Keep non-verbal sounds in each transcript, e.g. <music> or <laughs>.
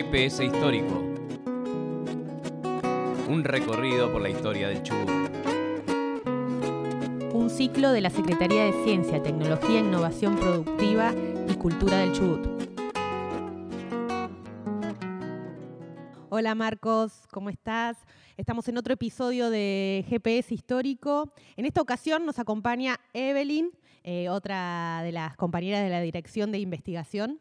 GPS histórico. Un recorrido por la historia del Chubut. Un ciclo de la Secretaría de Ciencia, Tecnología, Innovación Productiva y Cultura del Chubut. Hola Marcos, ¿cómo estás? Estamos en otro episodio de GPS Histórico. En esta ocasión nos acompaña Evelyn, eh, otra de las compañeras de la Dirección de Investigación,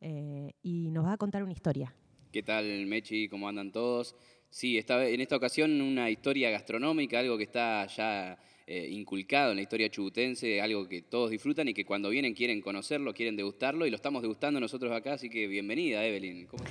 eh, y nos va a contar una historia. ¿Qué tal, Mechi? ¿Cómo andan todos? Sí, esta, en esta ocasión una historia gastronómica, algo que está ya eh, inculcado en la historia chubutense, algo que todos disfrutan y que cuando vienen quieren conocerlo, quieren degustarlo, y lo estamos degustando nosotros acá, así que bienvenida, Evelyn. ¿Cómo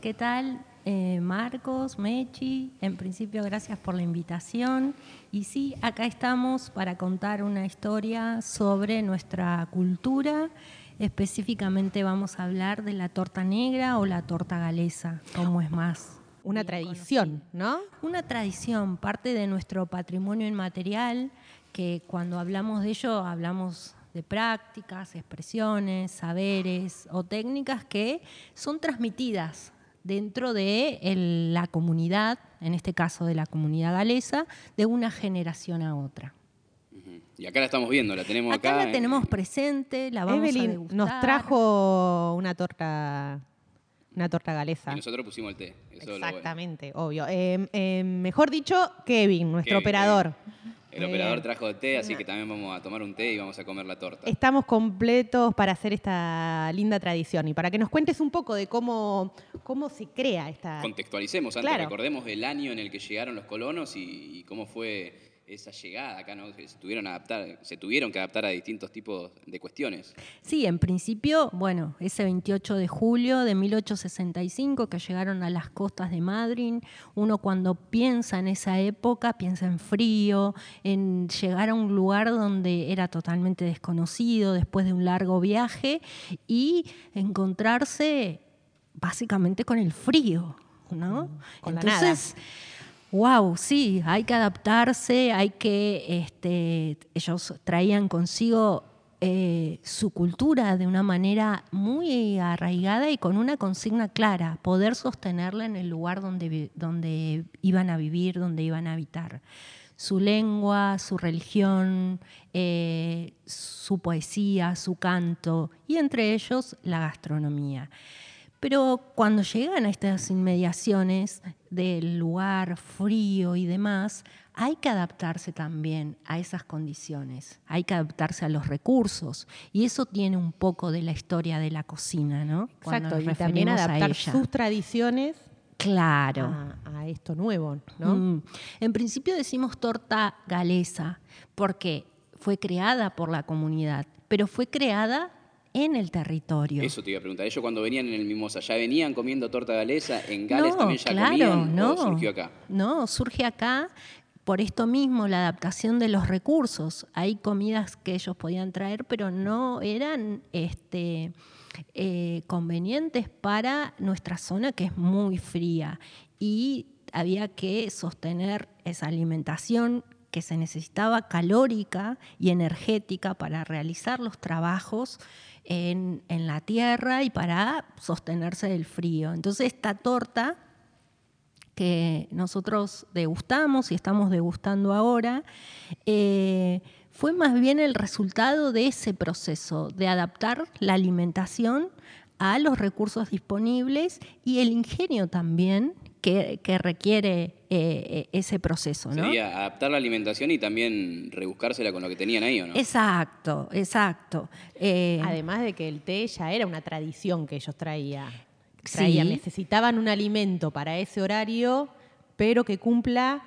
¿Qué tal, eh, Marcos, Mechi? En principio, gracias por la invitación. Y sí, acá estamos para contar una historia sobre nuestra cultura. Específicamente vamos a hablar de la torta negra o la torta galesa, como es más. Una tradición, ¿no? Una tradición, parte de nuestro patrimonio inmaterial, que cuando hablamos de ello hablamos de prácticas, expresiones, saberes o técnicas que son transmitidas dentro de la comunidad, en este caso de la comunidad galesa, de una generación a otra. Y acá la estamos viendo, la tenemos acá. Acá la tenemos presente, la vamos Evelyn a degustar. nos trajo una torta, una torta galesa. Y nosotros pusimos el té. eso bueno. Exactamente, obvio. Eh, eh, mejor dicho, Kevin, nuestro Kevin, operador. El operador bien. trajo té, así que también vamos a tomar un té y vamos a comer la torta. Estamos completos para hacer esta linda tradición y para que nos cuentes un poco de cómo, cómo se crea esta... Contextualicemos antes, Claro. recordemos el año en el que llegaron los colonos y, y cómo fue esa llegada acá, ¿no? Se tuvieron, a adaptar, se tuvieron que adaptar a distintos tipos de cuestiones. Sí, en principio, bueno, ese 28 de julio de 1865 que llegaron a las costas de Madryn, uno cuando piensa en esa época piensa en frío, en llegar a un lugar donde era totalmente desconocido después de un largo viaje y encontrarse básicamente con el frío, ¿no? con la Entonces, Wow, sí, hay que adaptarse, hay que, este, ellos traían consigo eh, su cultura de una manera muy arraigada y con una consigna clara, poder sostenerla en el lugar donde, donde iban a vivir, donde iban a habitar. Su lengua, su religión, eh, su poesía, su canto y entre ellos la gastronomía. Pero cuando llegan a estas inmediaciones del lugar frío y demás, hay que adaptarse también a esas condiciones, hay que adaptarse a los recursos. Y eso tiene un poco de la historia de la cocina, ¿no? Cuando Exacto, nos y también a adaptar sus tradiciones Claro. a, a esto nuevo, ¿no? Mm. En principio decimos torta galesa, porque fue creada por la comunidad, pero fue creada en el territorio. Eso te iba a preguntar. Ellos cuando venían en el Mimosa, ¿ya venían comiendo torta galesa? ¿En Gales No, también ya claro, comían no. surgió acá? No, surge acá por esto mismo, la adaptación de los recursos. Hay comidas que ellos podían traer, pero no eran este, eh, convenientes para nuestra zona, que es muy fría. Y había que sostener esa alimentación que se necesitaba calórica y energética para realizar los trabajos en, en la tierra y para sostenerse del frío. Entonces esta torta que nosotros degustamos y estamos degustando ahora, eh, fue más bien el resultado de ese proceso de adaptar la alimentación a los recursos disponibles y el ingenio también que, que requiere eh, ese proceso. ¿no? Sería adaptar la alimentación y también rebuscársela con lo que tenían ahí, ¿o no? Exacto, exacto. Eh, Además de que el té ya era una tradición que ellos traía- traían. Sí. Necesitaban un alimento para ese horario, pero que cumpla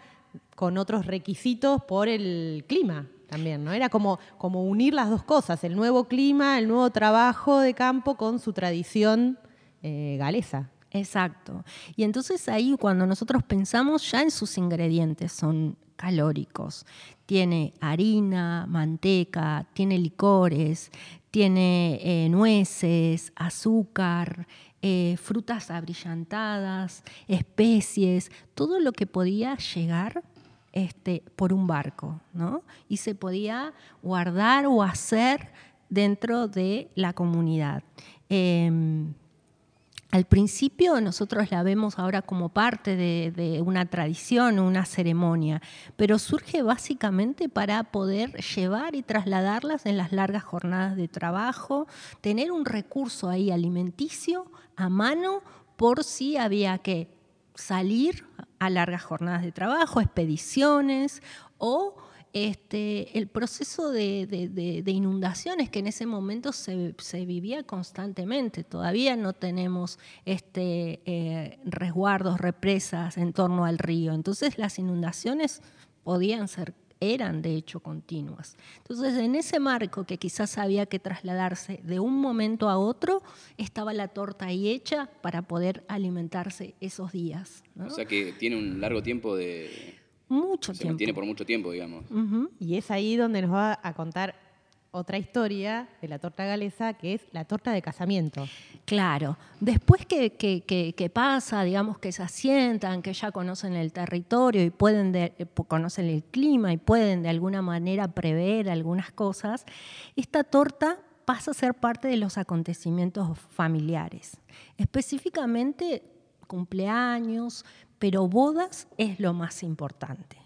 con otros requisitos por el clima también, ¿no? Era como, como unir las dos cosas, el nuevo clima, el nuevo trabajo de campo con su tradición eh, galesa. Exacto. Y entonces ahí cuando nosotros pensamos ya en sus ingredientes son calóricos. Tiene harina, manteca, tiene licores, tiene eh, nueces, azúcar, eh, frutas abrillantadas, especies, todo lo que podía llegar este, por un barco, ¿no? Y se podía guardar o hacer dentro de la comunidad. Em, al principio nosotros la vemos ahora como parte de, una tradición, una ceremonia, pero surge básicamente para poder llevar y trasladarlas en las largas jornadas de trabajo, tener un recurso ahí alimenticio a mano por si había que salir a largas jornadas de trabajo, expediciones o este, el proceso de, de, de, inundaciones que en ese momento se, se, vivía constantemente. Todavía no tenemos este, eh, resguardos, represas en torno al río. Entonces las inundaciones podían ser eran de hecho continuas. Entonces, en ese marco que quizás había que trasladarse de un momento a otro, estaba la torta ahí hecha para poder alimentarse esos días. ¿no? O sea que tiene un largo tiempo de, mucho se tiempo. mantiene por mucho tiempo, digamos. Uh -huh. Y es ahí donde nos va a contar otra historia de la torta galesa, que es la torta de casamiento. Claro, después que, que, que, que pasa, digamos que se asientan, que ya conocen el territorio y pueden de, eh, conocen el clima y pueden de alguna manera prever algunas cosas, esta torta pasa a ser parte de los acontecimientos familiares. Específicamente cumpleaños, pero bodas es lo más importante.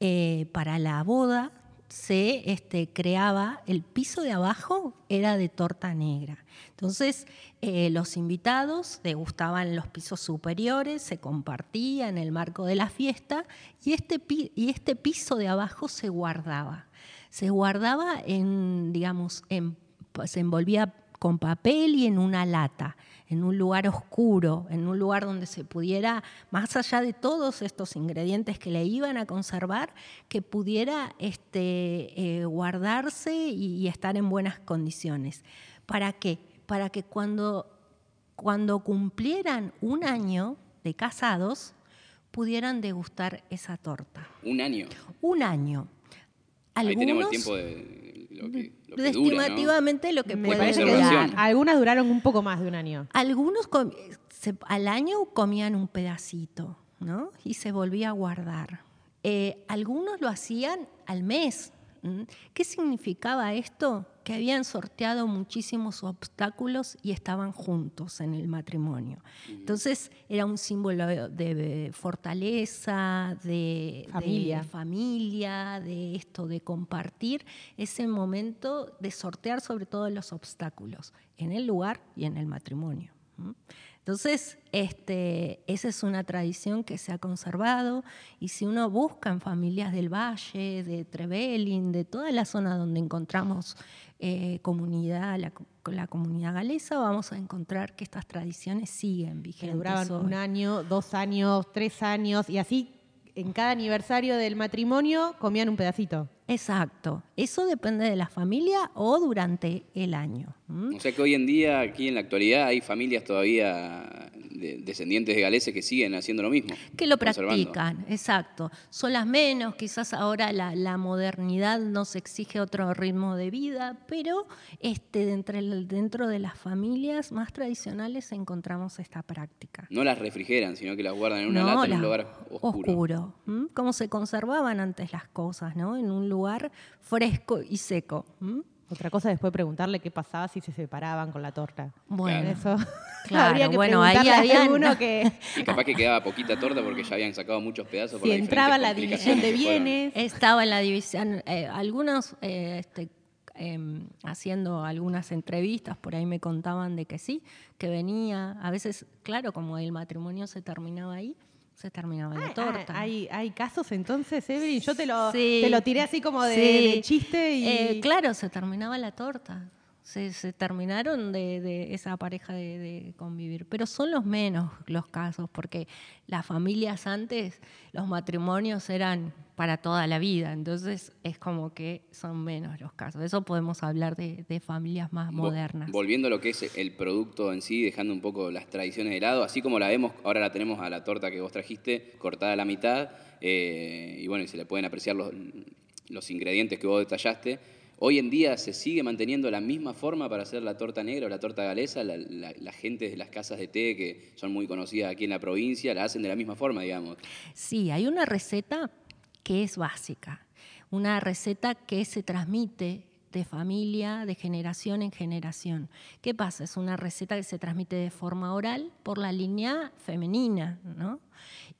Eh, para la boda se este, creaba, el piso de abajo era de torta negra. Entonces, eh, los invitados degustaban los pisos superiores, se compartía en el marco de la fiesta y este, y este piso de abajo se guardaba. Se guardaba en, digamos, se envolvía con papel y en una lata en un lugar oscuro, en un lugar donde se pudiera, más allá de todos estos ingredientes que le iban a conservar, que pudiera este, eh, guardarse y, y, estar en buenas condiciones. ¿Para qué? Para que cuando, cuando cumplieran un año de casados, pudieran degustar esa torta. ¿Un año? Un año. Algunos, Ahí tenemos el tiempo de lo que, lo que estimativamente dura, lo que puede durar. algunas duraron un poco más de un año. Algunos se, al año comían un pedacito, ¿no? Y se volvía a guardar. Eh, algunos lo hacían al mes. ¿Qué significaba esto? Que habían sorteado muchísimos obstáculos y estaban juntos en el matrimonio. Entonces era un símbolo de fortaleza, de familia. de, familia, de esto, de compartir ese momento de sortear sobre todo los obstáculos en el lugar y en el matrimonio. Entonces, este, esa es una tradición que se ha conservado y si uno busca en familias del Valle, de Trevelin, de toda la zona donde encontramos eh, comunidad, la, la, comunidad galesa, vamos a encontrar que estas tradiciones siguen vigentes. Duraban hoy. un año, dos años, tres años y así en cada aniversario del matrimonio comían un pedacito. Exacto. Eso depende de la familia o durante el año. ¿Mm? O sea que hoy en día, aquí en la actualidad, hay familias todavía de, descendientes de galeses que siguen haciendo lo mismo. Que lo practican, exacto. Son las menos, quizás ahora la, la, modernidad nos exige otro ritmo de vida, pero este, dentro, dentro de las familias más tradicionales encontramos esta práctica. No las refrigeran, sino que las guardan en una no, lata en un lugar oscuro. oscuro. ¿Mm? Como se conservaban antes las cosas, ¿no? En un lugar fresco y seco. ¿Mm? Otra cosa después preguntarle qué pasaba si se separaban con la torta. Bueno, eso. <laughs> Claro, habría que bueno, ahí había habían... uno que <laughs> Y capaz que quedaba poquita torta porque ya habían sacado muchos pedazos. por si las entraba la división de bienes. Estaba en la división, eh, algunos eh, este, eh, haciendo algunas entrevistas, por ahí me contaban de que sí, que venía, a veces, claro, como el matrimonio se terminaba ahí, se terminaba la Ah, torta. ah, ¿Hay, hay casos entonces, Evelyn. Yo te lo, Sí. te lo tiré así como de, Sí. de chiste y. Eh, claro, se terminaba la torta. Se, se terminaron de, de esa pareja de, de convivir. Pero son los menos los casos, porque las familias antes, los matrimonios eran para toda la vida. Entonces es como que son menos los casos. Eso podemos hablar de, de familias más modernas. Volviendo a lo que es el producto en sí, dejando un poco las tradiciones de lado, así como la vemos, ahora la tenemos a la torta que vos trajiste, cortada a la mitad, eh, y bueno, y se le pueden apreciar los, los ingredientes que vos detallaste. Hoy en día se sigue manteniendo la misma forma para hacer la torta negra o la torta galesa. La, la- gente de las casas de té, que son muy conocidas aquí en la provincia, la hacen de la misma forma, digamos. Sí, hay una receta que es básica, una receta que se transmite este, familia de generación en generación. ¿Qué pasa? Es una receta que se transmite de forma oral por la línea femenina, ¿no?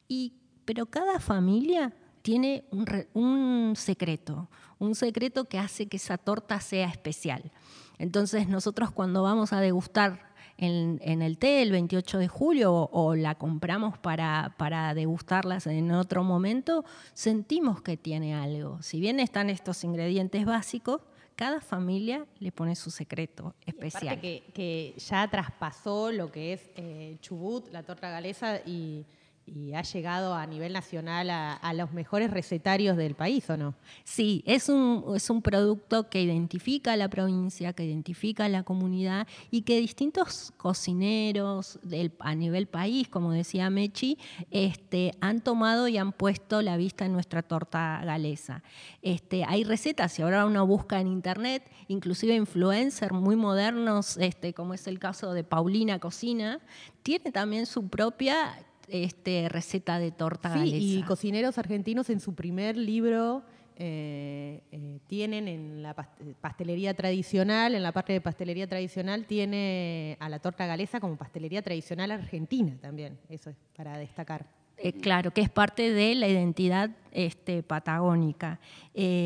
Y, pero cada familia tiene un, un secreto, un secreto que hace que esa torta sea especial. Entonces nosotros cuando vamos a degustar en, el té el 28 de julio o, la compramos para, para, degustarlas en otro momento, sentimos que tiene algo. Si bien están estos ingredientes básicos, cada familia le pone su secreto especial. Que, que, ya traspasó lo que es eh, Chubut, la torta galesa y y ha llegado a nivel nacional a, los mejores recetarios del país, ¿o no? Sí, es un, es un producto que identifica a la provincia, que identifica a la comunidad y que distintos cocineros a nivel país, como decía Mechi, este, han tomado y han puesto la vista en nuestra torta galesa. Este, hay recetas, si ahora uno busca en internet, inclusive influencers muy modernos, este, como es el caso de Paulina Cocina, tiene también su propia este, receta de torta sí, Y cocineros argentinos en su primer libro eh, eh, tienen en la pastelería tradicional, en la parte de pastelería tradicional, tiene a la torta galesa como pastelería tradicional argentina también. Eso es para destacar. Eh, claro, que es parte de la identidad este, patagónica.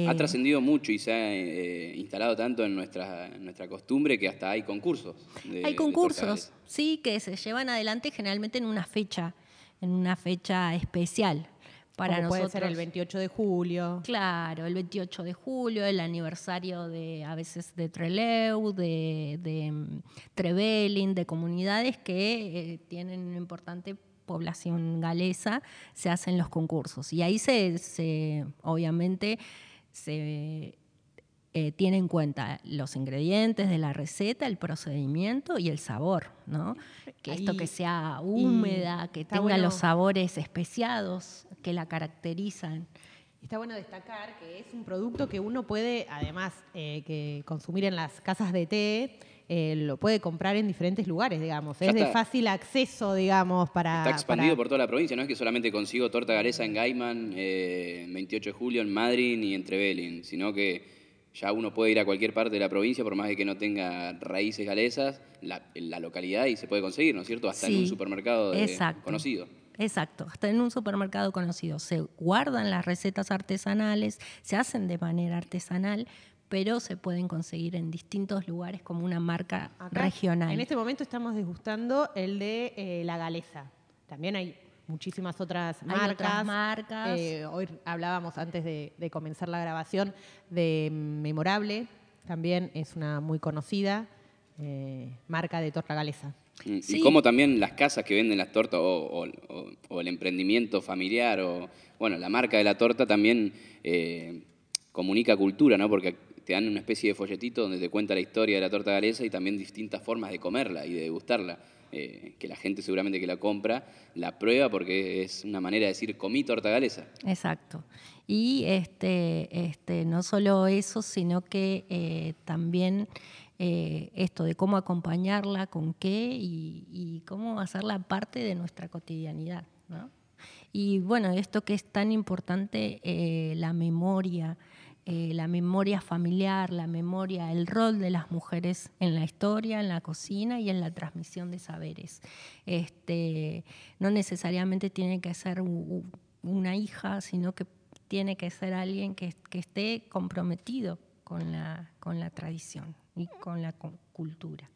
ha trascendido mucho y se ha instalado tanto en nuestra, nuestra costumbre que hasta hay concursos. hay concursos, sí, que se llevan adelante generalmente en una fecha en una fecha especial para Como nosotros. Puede ser el 28 de julio. Claro, el 28 de julio, el aniversario de a veces de Treleu, de, de mm, Trevelin, de comunidades que eh, tienen una importante población galesa, se hacen los concursos. Y ahí se, se obviamente, se eh, tiene en cuenta los ingredientes de la receta, el procedimiento y el sabor, ¿no? Que esto que sea húmeda, que tenga los sabores especiados que la caracterizan. Está bueno destacar que es un producto que uno puede, además eh, que consumir en las casas de té, eh, lo puede comprar en diferentes lugares, digamos. es de fácil acceso, digamos, para... Está expandido por toda la provincia, no es que solamente consigo torta galesa en Gaiman, 28 de julio en Madrid ni en Trevelin, sino que ya uno puede ir a cualquier parte de la provincia, por más de que no tenga raíces galesas, la, la localidad y se puede conseguir, ¿no es cierto? Hasta en un supermercado conocido. Exacto, hasta en un supermercado conocido. Se guardan las recetas artesanales, se hacen de manera artesanal, pero se pueden conseguir en distintos lugares como una marca regional. En este momento estamos degustando el de eh, la galesa. También hay muchísimas otras marcas. marcas. Eh, hoy hablábamos antes de, comenzar la grabación de Memorable, también es una muy conocida eh, marca de torta galesa. Y como también las casas que venden las tortas o, el emprendimiento familiar o, bueno, la marca de la torta también eh, comunica cultura, ¿no? Porque te dan una especie de folletito donde te cuenta la historia de la torta galesa y también distintas formas de comerla y de degustarla. Eh, que la gente seguramente que la compra la prueba porque es una manera de decir comí torta galesa. Exacto. Y este, este, no solo eso, sino que eh, también eh, esto de cómo acompañarla, con qué y, cómo hacerla parte de nuestra cotidianidad. Y bueno, esto que es tan importante, la memoria, eh, la memoria familiar, la memoria, el rol de las mujeres en la historia, en la cocina y en la transmisión de saberes. Este, no necesariamente tiene que ser una hija, sino que tiene que ser alguien que, esté comprometido con la, con la tradición y con la cultura.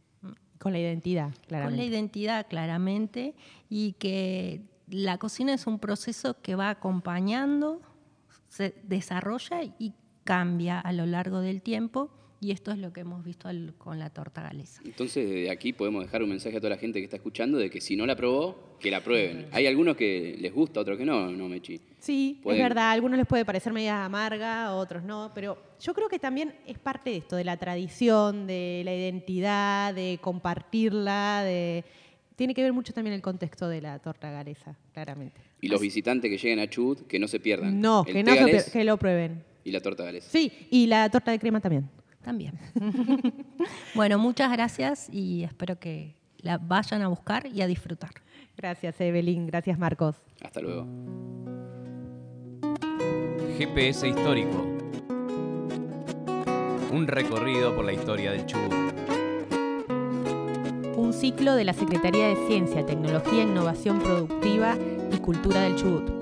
Con la identidad, claramente. Con la identidad, claramente, y que la cocina es un proceso que va acompañando, se desarrolla y cambia a lo largo del tiempo y esto es lo que hemos visto con la torta galesa. Entonces, de aquí podemos dejar un mensaje a toda la gente que está escuchando de que si no la probó, que la prueben. Hay algunos que les gusta, otros que no, ¿no, Mechi? Sí, es verdad. A algunos les puede parecer media amarga, a otros no. Pero yo creo que también es parte de esto, de la tradición, de la identidad, de compartirla, de... Tiene que ver mucho también el contexto de la torta galesa, claramente. Y los visitantes que lleguen a Chubut, que no se pierdan. No, que, no que lo prueben. Y la torta galesa. Sí, y la torta de crema también. También. <laughs> bueno, muchas gracias y espero que la vayan a buscar y a disfrutar. Gracias, Evelyn. Gracias, Marcos. Hasta luego. GPS histórico. Un recorrido por la historia del Chubut. Ciclo de la Secretaría de Ciencia, Tecnología, Innovación Productiva y Cultura del Chubut.